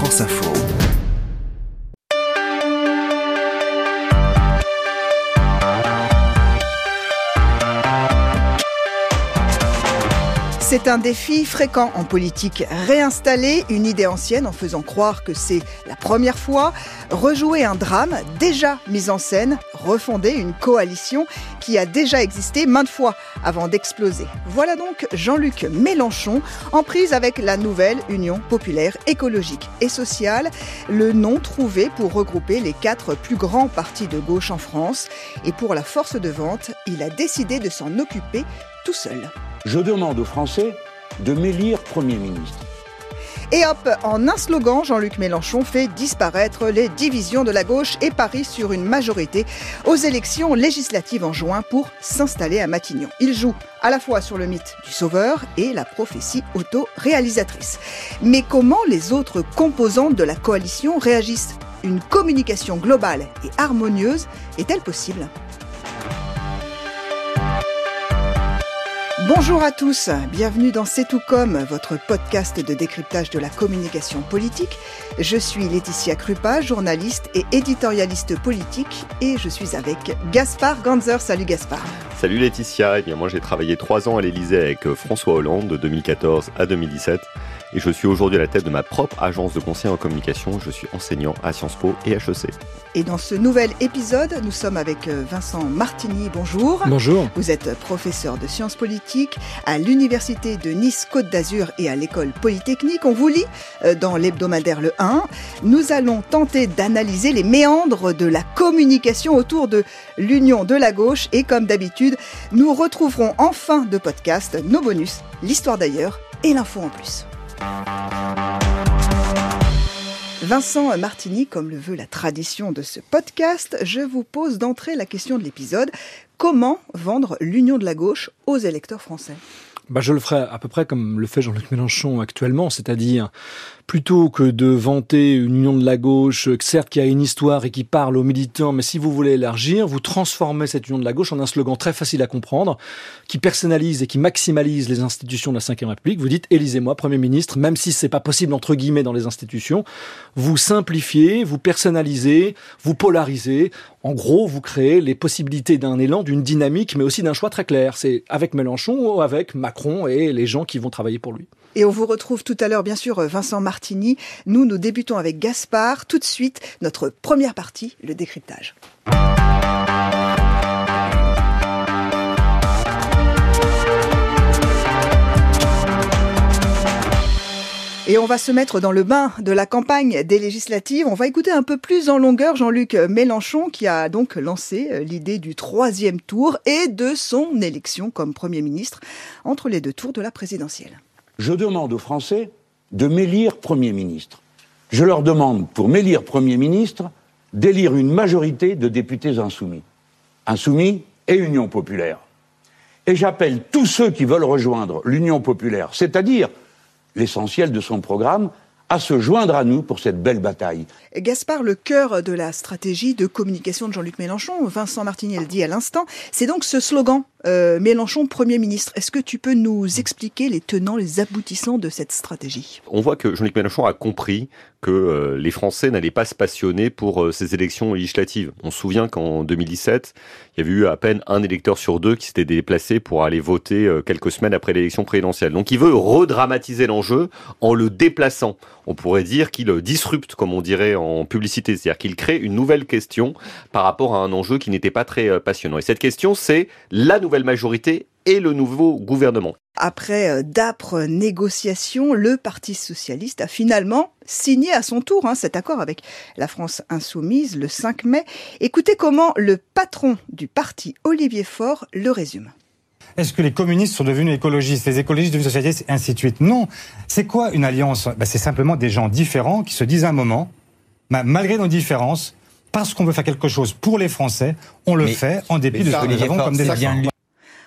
France Info. C'est un défi fréquent en politique. Réinstaller une idée ancienne en faisant croire que c'est la première fois, rejouer un drame déjà mis en scène, refonder une coalition qui a déjà existé maintes fois avant d'exploser. Voilà donc Jean-Luc Mélenchon en prise avec la nouvelle Union populaire écologique et sociale, le nom trouvé pour regrouper les quatre plus grands partis de gauche en France. Et pour la force de vente, il a décidé de s'en occuper tout seul. Je demande aux Français de m'élire Premier ministre. Et hop, en un slogan, Jean-Luc Mélenchon fait disparaître les divisions de la gauche et parie sur une majorité aux élections législatives en juin pour s'installer à Matignon. Il joue à la fois sur le mythe du sauveur et la prophétie auto-réalisatrice. Mais comment les autres composantes de la coalition réagissent? Une communication globale et harmonieuse est-elle possible? Bonjour à tous, bienvenue dans C'est tout comme, votre podcast de décryptage de la communication politique. Je suis Laetitia Krupa, journaliste et éditorialiste politique, et je suis avec Gaspard Ganzer. Salut Gaspard. Salut Laetitia, eh bien moi j'ai travaillé trois ans à l'Elysée avec euh, François Hollande de 2014 à 2017 et je suis aujourd'hui à la tête de ma propre agence de conseil en communication. Je suis enseignant à Sciences Po et HEC. Et dans ce nouvel épisode, nous sommes avec euh, Vincent Martini. Bonjour. Bonjour. Vous êtes professeur de sciences politiques à l'Université de Nice-Côte d'Azur et à l'École Polytechnique. On vous lit euh, dans l'hebdomadaire Le 1. Nous allons tenter d'analyser les méandres de la communication autour de l'union de la gauche et comme d'habitude, nous retrouverons en fin de podcast nos bonus, l'histoire d'ailleurs et l'info en plus. Vincent Martini, comme le veut la tradition de ce podcast, je vous pose d'entrée la question de l'épisode. Comment vendre l'union de la gauche aux électeurs français? Bah, je le ferai à peu près comme le fait Jean-Luc Mélenchon actuellement, c'est-à-dire plutôt que de vanter une union de la gauche, certes qui a une histoire et qui parle aux militants, mais si vous voulez élargir, vous transformez cette union de la gauche en un slogan très facile à comprendre, qui personnalise et qui maximalise les institutions de la Ve République. Vous dites, élisez-moi Premier ministre, même si c'est pas possible entre guillemets dans les institutions. Vous simplifiez, vous personnalisez, vous polarisez. En gros, vous créez les possibilités d'un élan, d'une dynamique, mais aussi d'un choix très clair. C'est avec Mélenchon ou avec Macron et les gens qui vont travailler pour lui. Et on vous retrouve tout à l'heure, bien sûr, Vincent Martini. Nous, nous débutons avec Gaspard. Tout de suite, notre première partie, le décryptage. Et on va se mettre dans le bain de la campagne des législatives. On va écouter un peu plus en longueur Jean-Luc Mélenchon qui a donc lancé euh, l'idée du troisième tour et de son élection comme Premier ministre entre les deux tours de la présidentielle. Je demande aux Français de m'élire Premier ministre. Je leur demande, pour m'élire Premier ministre, d'élire une majorité de députés insoumis. Insoumis et Union populaire. Et j'appelle tous ceux qui veulent rejoindre l'Union populaire, c'est-à-dire l'essentiel de son programme, à se joindre à nous pour cette belle bataille. Gaspard, le cœur de la stratégie de communication de Jean-Luc Mélenchon, Vincent Martini le dit à l'instant, c'est donc ce slogan euh, Mélenchon Premier ministre. Est-ce que tu peux nous expliquer les tenants, les aboutissants de cette stratégie? On voit que Jean-Luc Mélenchon a compris que euh, les Français n'allaient pas se passionner pour euh, ces élections législatives. On se souvient qu'en 2017, il y avait eu à peine un électeur sur deux qui s'était déplacé pour aller voter quelques semaines après l'élection présidentielle. Donc il veut redramatiser l'enjeu en le déplaçant. On pourrait dire qu'il disrupte, comme on dirait en publicité, c'est-à-dire qu'il crée une nouvelle question par rapport à un enjeu qui n'était pas très passionnant. Et cette question, c'est la nouvelle majorité et le nouveau gouvernement. Après euh, d'âpres négociations, le Parti socialiste a finalement signé à son tour hein, cet accord avec la France insoumise le 5 mai. Écoutez comment le patron du parti, Olivier Faure, le résume. Est-ce que les communistes sont devenus écologistes, les écologistes devenus socialistes, et ainsi de suite? Non. C'est quoi une alliance? Ben, C'est simplement des gens différents qui se disent à un moment, ben, malgré nos différences, parce qu'on veut faire quelque chose pour les Français, on le fait en dépit de ce que nous avons comme des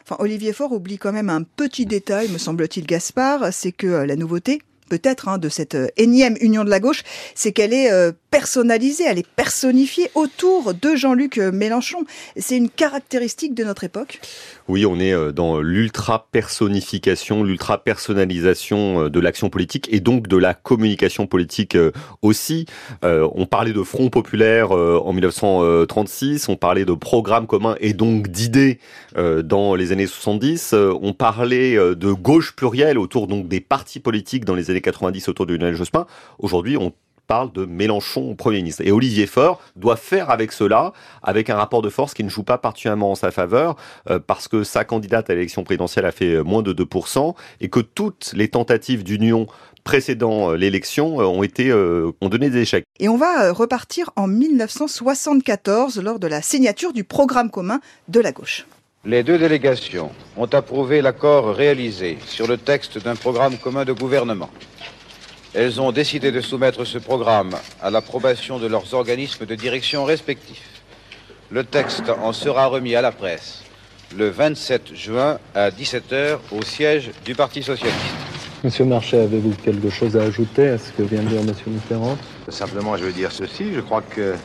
Enfin, Olivier Faure oublie quand même un petit détail, me semble-t-il, Gaspard, c'est que euh, la nouveauté, peut-être hein, de cette euh, énième union de la gauche, c'est qu'elle est euh, personnalisée, elle est personnifiée autour de Jean-Luc Mélenchon. C'est une caractéristique de notre époque? Oui, on est euh, dans l'ultra-personnification, l'ultra-personnalisation euh, de l'action politique et donc de la communication politique euh, aussi. on parlait de Front populaire en 1936, on parlait de programme commun et donc d'idées dans les années 70. On parlait de gauche plurielle autour donc des partis politiques dans les années 90 autour de Lionel Jospin. Aujourd'hui, on parle de Mélenchon au Premier ministre. Et Olivier Faure doit faire avec cela, avec un rapport de force qui ne joue pas particulièrement en sa faveur, euh, parce que sa candidate à l'élection présidentielle a fait euh, moins de 2%, et que toutes les tentatives d'union précédant euh, l'élection ont été ont donné des échecs. Et on va repartir en 1974 lors de la signature du programme commun de la gauche. Les deux délégations ont approuvé l'accord réalisé sur le texte d'un programme commun de gouvernement. Elles ont décidé de soumettre ce programme à l'approbation de leurs organismes de direction respectifs. Le texte en sera remis à la presse le 27 juin à 17h au siège du Parti socialiste. Monsieur Marchais, avez-vous quelque chose à ajouter à ce que vient de dire Monsieur Mitterrand? Simplement, je veux dire ceci. Je crois que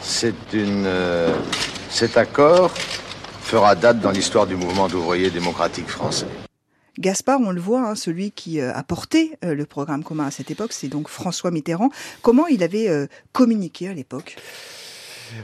c'est une, euh, cet accord fera date dans l'histoire du mouvement d'ouvriers démocratiques français. Gaspard, on le voit, hein, celui qui euh, a porté euh, le programme commun à cette époque, c'est donc François Mitterrand. Comment il avait euh, communiqué à l'époque?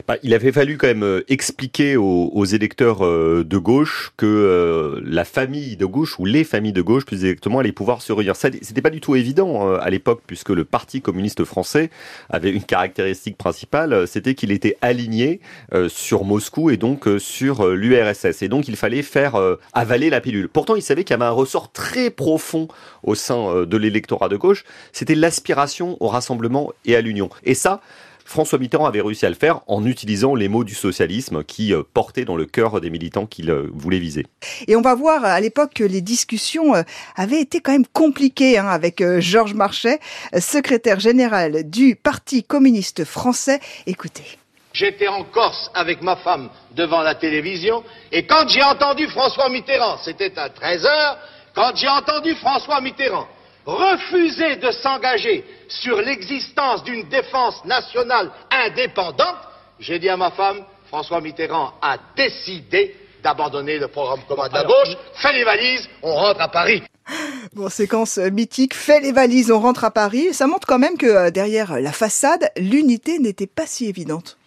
Bah, il avait fallu quand même euh, expliquer aux, électeurs euh, de gauche que euh, la famille de gauche ou les familles de gauche plus exactement allaient pouvoir se réunir. C'était pas du tout évident à l'époque puisque le Parti communiste français avait une caractéristique principale, c'était qu'il était aligné sur Moscou et donc sur l'URSS. Et donc il fallait faire avaler la pilule. Pourtant, il savait qu'il y avait un ressort très profond au sein de l'électorat de gauche, c'était l'aspiration au rassemblement et à l'union. Et ça, François Mitterrand avait réussi à le faire en utilisant les mots du socialisme qui euh, portaient dans le cœur des militants qu'il euh, voulait viser. Et on va voir à l'époque que les discussions euh, avaient été quand même compliquées hein, avec Georges Marchais, secrétaire général du Parti communiste français. Écoutez. J'étais en Corse avec ma femme devant la télévision et quand j'ai entendu François Mitterrand, c'était à 13 heures, quand j'ai entendu François Mitterrand refuser de s'engager sur l'existence d'une défense nationale indépendante, j'ai dit à ma femme, François Mitterrand a décidé d'abandonner le programme commun de la gauche, fait les valises, on rentre à Paris. Bon, séquence mythique, fait les valises, on rentre à Paris. Ça montre quand même que euh, derrière la façade, l'unité n'était pas si évidente.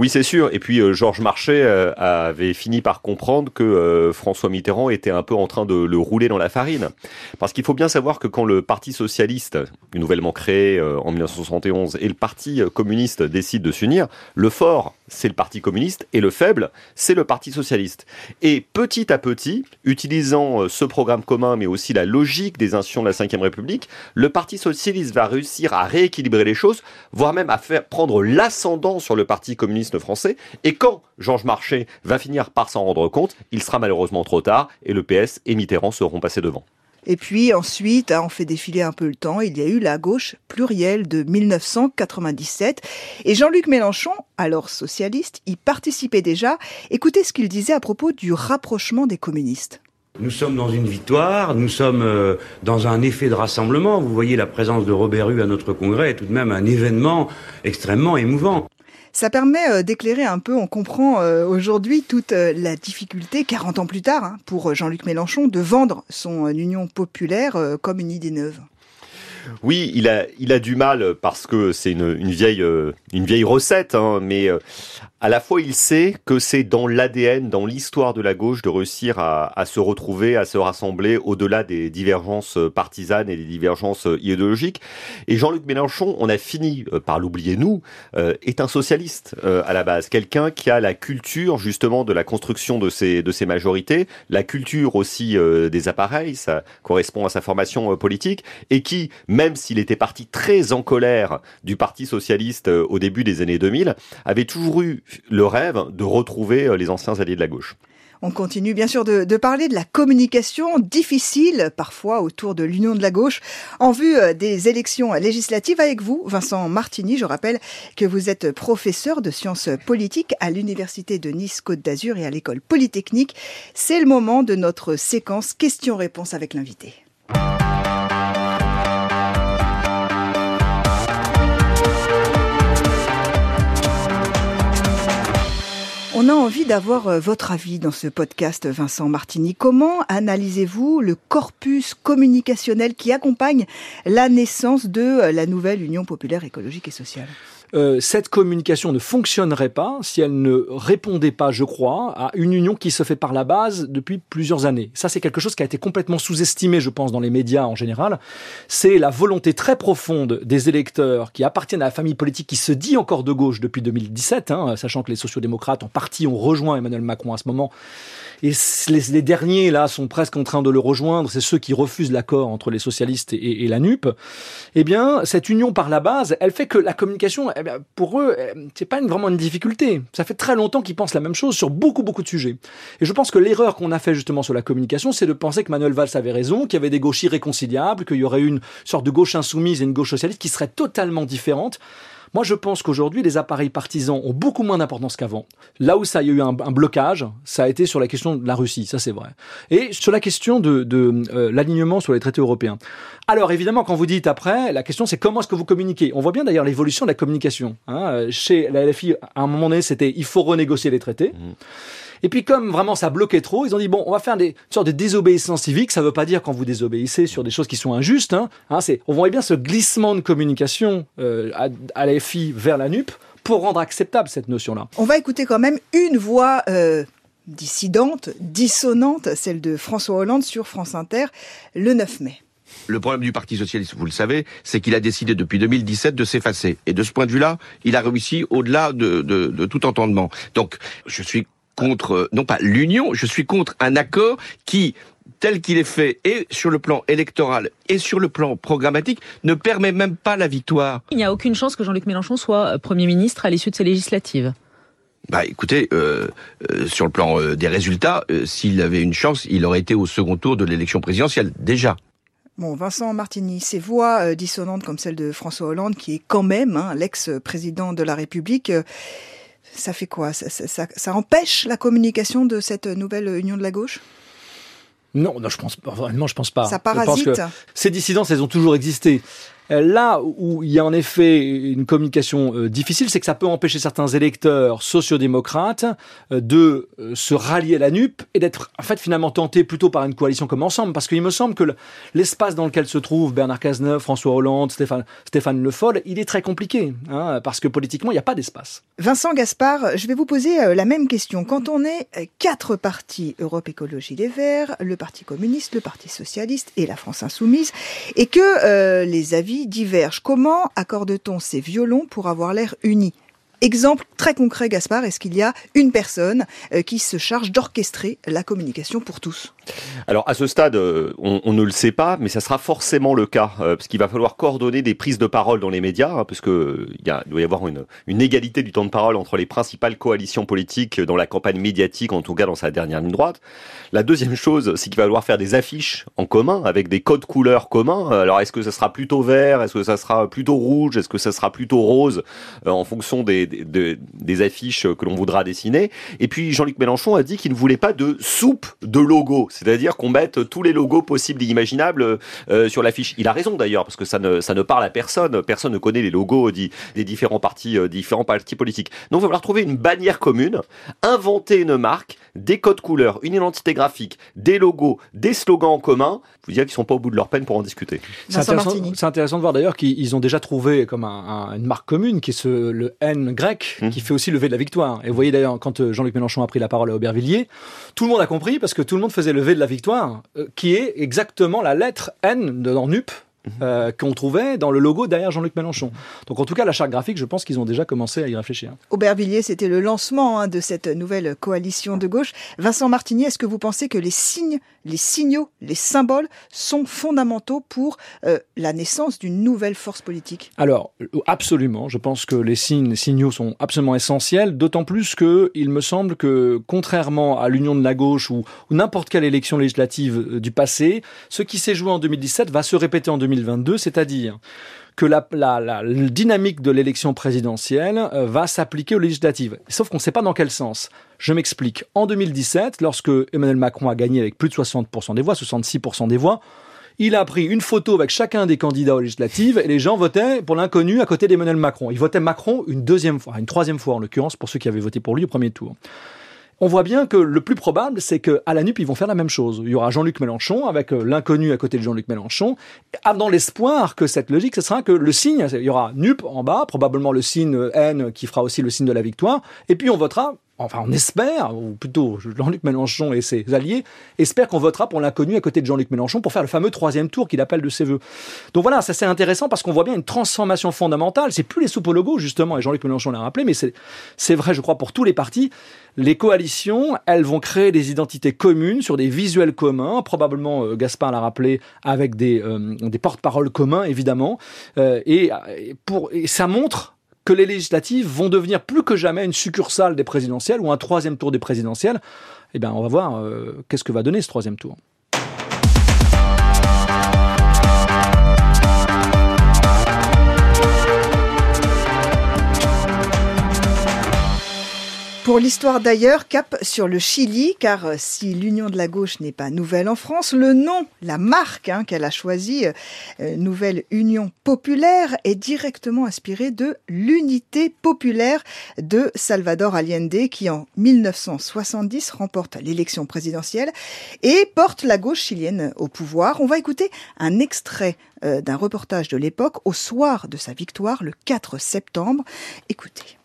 Oui, c'est sûr. Et puis euh, Georges Marchais euh, avait fini par comprendre que euh, François Mitterrand était un peu en train de le rouler dans la farine. Parce qu'il faut bien savoir que quand le Parti socialiste, nouvellement créé en 1971, et le Parti communiste décident de s'unir, le fort, c'est le Parti communiste, et le faible, c'est le Parti socialiste. Et petit à petit, utilisant ce programme commun, mais aussi la logique des institutions de la Ve République, le Parti socialiste va réussir à rééquilibrer les choses, voire même à faire prendre l'ascendant sur le Parti communiste français. Et quand Georges Marchais va finir par s'en rendre compte, il sera malheureusement trop tard et le PS et Mitterrand seront passés devant. Et puis ensuite, hein, on fait défiler un peu le temps, il y a eu la gauche plurielle de 1997. Et Jean-Luc Mélenchon, alors socialiste, y participait déjà. Écoutez ce qu'il disait à propos du rapprochement des communistes. Nous sommes dans une victoire, nous sommes euh, dans un effet de rassemblement. Vous voyez, la présence de Robert Hue à notre congrès est tout de même un événement extrêmement émouvant. Ça permet euh, d'éclairer un peu, on comprend euh, aujourd'hui toute euh, la difficulté, 40 ans plus tard, hein, pour Jean-Luc Mélenchon, de vendre son union populaire comme une idée neuve. Oui, il a, il a du mal parce que c'est une, une, vieille, une vieille recette, hein, mais à la fois il sait que c'est dans l'ADN, dans l'histoire de la gauche, de réussir à, à, se retrouver, à se rassembler au-delà des divergences partisanes et des divergences idéologiques. Et Jean-Luc Mélenchon, on a fini euh, par l'oublier nous, euh, est un socialiste euh, à la base, quelqu'un qui a la culture justement de la construction de ces de ces majorités, la culture aussi des appareils, ça correspond à sa formation politique, et qui, même s'il était parti très en colère du Parti socialiste au début des années 2000, avait toujours eu le rêve de retrouver euh, les anciens alliés de la gauche. On continue bien sûr de, parler de la communication difficile parfois autour de l'union de la gauche en vue euh, des élections législatives avec vous, Vincent Martini. Je rappelle que vous êtes professeur de sciences politiques à l'Université de Nice-Côte d'Azur et à l'école Polytechnique. C'est le moment de notre séquence questions-réponses avec l'invité. On a envie d'avoir euh, votre avis dans ce podcast, Vincent Martini. Comment analysez-vous le corpus communicationnel qui accompagne la naissance de euh, la nouvelle Union populaire écologique et sociale? Euh, cette communication ne fonctionnerait pas si elle ne répondait pas, je crois, à une union qui se fait par la base depuis plusieurs années. Ça, c'est quelque chose qui a été complètement sous-estimé, je pense, dans les médias en général. C'est la volonté très profonde des électeurs qui appartiennent à la famille politique qui se dit encore de gauche depuis 2017, hein, sachant que les sociodémocrates en partie ont rejoint Emmanuel Macron à ce moment et les, derniers, là, sont presque en train de le rejoindre, c'est ceux qui refusent l'accord entre les socialistes et, la NUP, eh bien, cette union par la base, elle fait que la communication, pour eux, eh, c'est pas vraiment une difficulté. Ça fait très longtemps qu'ils pensent la même chose sur beaucoup, beaucoup de sujets. Et je pense que l'erreur qu'on a fait justement sur la communication, c'est de penser que Manuel Valls avait raison, qu'il y avait des gauches irréconciliables, qu'il y aurait une sorte de gauche insoumise et une gauche socialiste qui serait totalement différente. Moi, je pense qu'aujourd'hui, les appareils partisans ont beaucoup moins d'importance qu'avant. Là où ça a eu un, blocage, ça a été sur la question de la Russie, ça c'est vrai. Et sur la question de, euh, l'alignement sur les traités européens. Alors évidemment, quand vous dites après, la question c'est comment est-ce que vous communiquez? On voit bien d'ailleurs l'évolution de la communication. Hein. Chez la LFI, à un moment donné, c'était il faut renégocier les traités. Mmh. Et puis comme vraiment ça bloquait trop, ils ont dit bon, on va faire des une sorte de désobéissance civique. Ça veut pas dire quand vous désobéissez sur des choses qui sont injustes. Hein, hein c'est on voit bien ce glissement de communication euh, à, à la FI vers la NUP pour rendre acceptable cette notion-là. On va écouter quand même une voix. Euh dissidente, dissonante, celle de François Hollande sur France Inter le 9 mai. Le problème du Parti socialiste, vous le savez, c'est qu'il a décidé depuis 2017 de s'effacer. Et de ce point de vue-là, il a réussi au-delà de, de, de, tout entendement. Donc, je suis contre, euh, non pas l'union, je suis contre un accord qui tel qu'il est fait, et sur le plan électoral et sur le plan programmatique, ne permet même pas la victoire. Il n'y a aucune chance que Jean-Luc Mélenchon soit euh, Premier ministre à l'issue de ces législatives bah écoutez, euh, sur le plan des résultats, s'il avait une chance, il aurait été au second tour de l'élection présidentielle, déjà. Bon, Vincent Martini, ces voix dissonantes comme celle de François Hollande, qui est quand même hein, l'ex-président de la République, ça fait quoi? Ça, empêche la communication de cette nouvelle union de la gauche? Non, non, je pense pas. Vraiment, je pense pas. Ça parasite? ces dissidences, elles ont toujours existé. Euh, là où il y a en effet une communication euh, difficile, c'est que ça peut empêcher certains électeurs sociodémocrates euh, de se rallier à la NUP et d'être en fait finalement tentés plutôt par une coalition comme ensemble. Parce qu'il me semble que l'espace dans lequel se trouvent Bernard Cazeneuve, François Hollande, Stéphane, Stéphane Le Foll, il est très compliqué. Hein, parce que politiquement, il n'y a pas d'espace. Vincent Gaspard, je vais vous poser la même question. Quand on est quatre partis, Europe Écologie Les Verts, le Parti communiste, le Parti socialiste et la France insoumise, et que les avis divergent. Comment accorde-t-on ces violons pour avoir l'air unis Exemple très concret, Gaspard, est-ce qu'il y a une personne euh, qui se charge d'orchestrer la communication pour tous? Alors à ce stade, euh, on, ne le sait pas, mais ça sera forcément le cas, euh, parce qu'il va falloir coordonner des prises de parole dans les médias, hein, parce que il, doit y avoir une, une, égalité du temps de parole entre les principales coalitions politiques dans la campagne médiatique, en tout cas dans sa dernière ligne droite. La deuxième chose, c'est qu'il va falloir faire des affiches en commun avec des codes couleurs communs. Alors est-ce que ça sera plutôt vert, est-ce que ça sera plutôt rouge, est-ce que ça sera plutôt rose, en fonction des des, affiches que l'on voudra dessiner. Et puis Jean-Luc Mélenchon a dit qu'il ne voulait pas de soupe de logos, c'est-à-dire qu'on mette tous les logos possibles et imaginables euh, sur l'affiche. Il a raison d'ailleurs, parce que ça ne, ça ne parle à personne. Personne ne connaît les logos des, différents partis, euh, différents partis politiques. Donc il va falloir trouver une bannière commune, inventer une marque, des codes couleurs, une identité graphique, des logos, des slogans en commun. Je vous dire qu'ils sont pas au bout de leur peine pour en discuter. C'est intéressant, de voir d'ailleurs qu'ils ont déjà trouvé comme une marque commune qui est ce, le N grec, mmh. qui fait aussi lever de la victoire. Et vous voyez d'ailleurs quand euh, Jean-Luc Mélenchon a pris la parole à Aubervilliers, tout le monde a compris parce que tout le monde faisait lever de la victoire, euh, qui est exactement la lettre N dans NUP, Mhm. Euh, qu'on trouvait dans le logo derrière Jean-Luc Mélenchon. Donc en tout cas, la charte graphique, je pense qu'ils ont déjà commencé à y réfléchir. Aubervilliers, c'était le lancement hein, de cette nouvelle coalition de gauche. Vincent Martini, est-ce que vous pensez que les signes, les signaux, les symboles sont fondamentaux pour euh, la naissance d'une nouvelle force politique? Alors, absolument. Je pense que les signes, les signaux sont absolument essentiels, d'autant plus que il me semble que, contrairement à l'union de la gauche ou, ou n'importe quelle élection législative euh, du passé, ce qui s'est joué en 2017 va se répéter en 2017 2022, c'est-à-dire que la, dynamique de l'élection présidentielle euh, va s'appliquer aux législatives. Sauf qu'on ne sait pas dans quel sens. Je m'explique. En 2017, lorsque Emmanuel Macron a gagné avec plus de 60% des voix, 66% des voix, il a pris une photo avec chacun des candidats aux législatives et les gens votaient pour l'inconnu à côté d'Emmanuel Macron. Ils votaient Macron une deuxième fois, une troisième fois en l'occurrence pour ceux qui avaient voté pour lui au premier tour on voit bien que le plus probable, c'est qu'à la NUP, ils vont faire la même chose. Il y aura Jean-Luc Mélenchon avec euh, l'inconnu à côté de Jean-Luc Mélenchon, dans l'espoir que cette logique, ce sera que le signe, il y aura NUP en bas, probablement le signe N qui fera aussi le signe de la victoire, et puis on votera enfin on espère, ou plutôt Jean-Luc Mélenchon et ses alliés, espèrent qu'on votera pour l'inconnu à côté de Jean-Luc Mélenchon pour faire le fameux troisième tour qu'il appelle de ses voeux. Donc voilà, ça c'est intéressant parce qu'on voit bien une transformation fondamentale. C'est plus les soupes au justement, et Jean-Luc Mélenchon l'a rappelé, mais c'est vrai, je crois, pour tous les partis. Les coalitions, elles vont créer des identités communes sur des visuels communs, probablement, euh, Gaspard l'a rappelé, avec des, euh, des porte-paroles communs, évidemment. Euh, et, pour, et ça montre que les législatives vont devenir plus que jamais une succursale des présidentielles ou un troisième tour des présidentielles, eh bien, on va voir euh, qu'est-ce que va donner ce troisième tour. Pour l'histoire d'ailleurs, cap sur le Chili, car euh, si l'Union de la gauche n'est pas nouvelle en France, le nom, la marque hein, qu'elle a choisie, euh, Nouvelle Union populaire, est directement inspiré de l'unité populaire de Salvador Allende, qui en 1970 remporte l'élection présidentielle et porte la gauche chilienne au pouvoir. On va écouter un extrait euh, d'un reportage de l'époque au soir de sa victoire, le 4 septembre. Écoutez.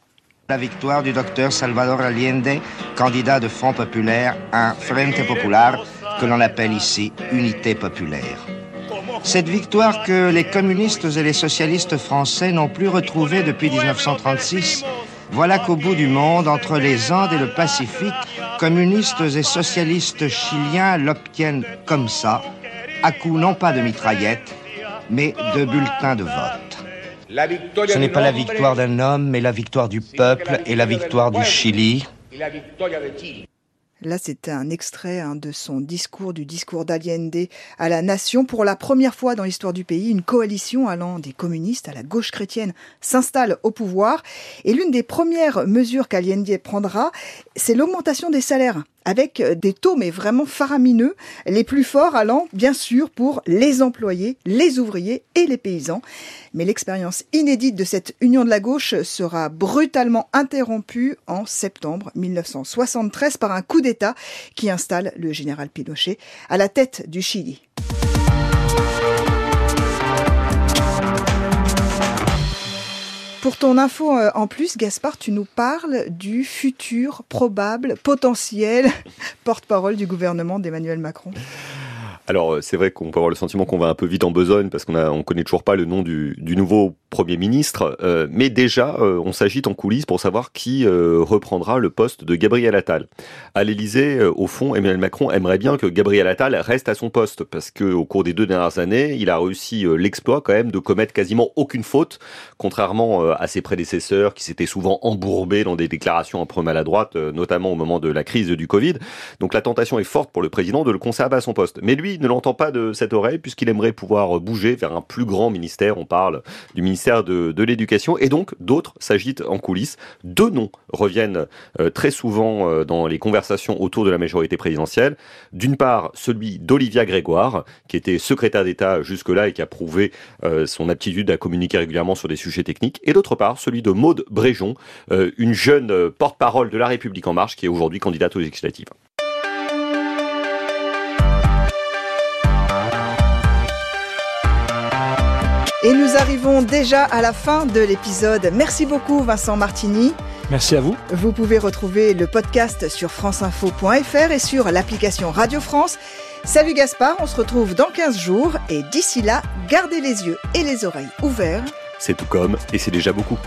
La victoire du docteur Salvador Allende, candidat de Front populaire, un Frente Popular, que l'on appelle ici Unité populaire. Cette victoire que les communistes et les socialistes français n'ont plus retrouvée depuis 1936, voilà qu'au bout du monde, entre les Andes et le Pacifique, communistes et socialistes chiliens l'obtiennent comme ça, à coup non pas de mitraillettes, mais de bulletins de vote. Ce n'est pas la victoire d'un homme, mais la victoire du peuple et la victoire du Chili. Là, c'était un extrait hein, de son discours, du discours d'Allende à la nation. Pour la première fois dans l'histoire du pays, une coalition allant des communistes à la gauche chrétienne s'installe au pouvoir. Et l'une des premières mesures qu'Allende prendra, c'est l'augmentation des salaires avec des taux mais vraiment faramineux, les plus forts allant bien sûr pour les employés, les ouvriers et les paysans. Mais l'expérience inédite de cette union de la gauche sera brutalement interrompue en septembre 1973 par un coup d'État qui installe le général Pinochet à la tête du Chili. Pour ton info euh, en plus, Gaspard, tu nous parles du futur probable, potentiel porte-parole du gouvernement d'Emmanuel Macron. Alors euh, c'est vrai qu'on peut avoir le sentiment qu'on va un peu vite en besogne parce qu'on on connaît toujours pas le nom du nouveau Premier ministre, euh, mais déjà euh, on s'agite en coulisses pour savoir qui reprendra le poste de Gabriel Attal. À l'Élysée, au fond, Emmanuel Macron aimerait bien que Gabriel Attal reste à son poste parce que au cours des deux dernières années, il a réussi l'exploit quand même de commettre quasiment aucune faute, contrairement à ses prédécesseurs qui s'étaient souvent embourbés dans des déclarations un peu maladroites, notamment au moment de la crise du Covid. Donc la tentation est forte pour le président de le conserver à son poste. Mais lui ne l'entend pas de cette oreille puisqu'il aimerait pouvoir bouger vers un plus grand ministère. On parle du ministère de, l'éducation et donc d'autres s'agitent en coulisses. Deux noms reviennent euh, très souvent euh, dans les conversations autour de la majorité présidentielle. D'une part, celui d'Olivia Grégoire, qui était secrétaire d'État jusque-là et qui a prouvé euh, son aptitude à communiquer régulièrement sur des sujets techniques. Et d'autre part, celui de Maude Bréjon, une jeune porte-parole de la République en marche qui est aujourd'hui candidate aux législatives. Arrivons déjà à la fin de l'épisode. Merci beaucoup Vincent Martini. Merci à vous. Vous pouvez retrouver le podcast sur franceinfo.fr et sur l'application Radio France. Salut Gaspard, on se retrouve dans 15 jours et d'ici là, gardez les yeux et les oreilles ouverts. C'est tout comme et c'est déjà beaucoup.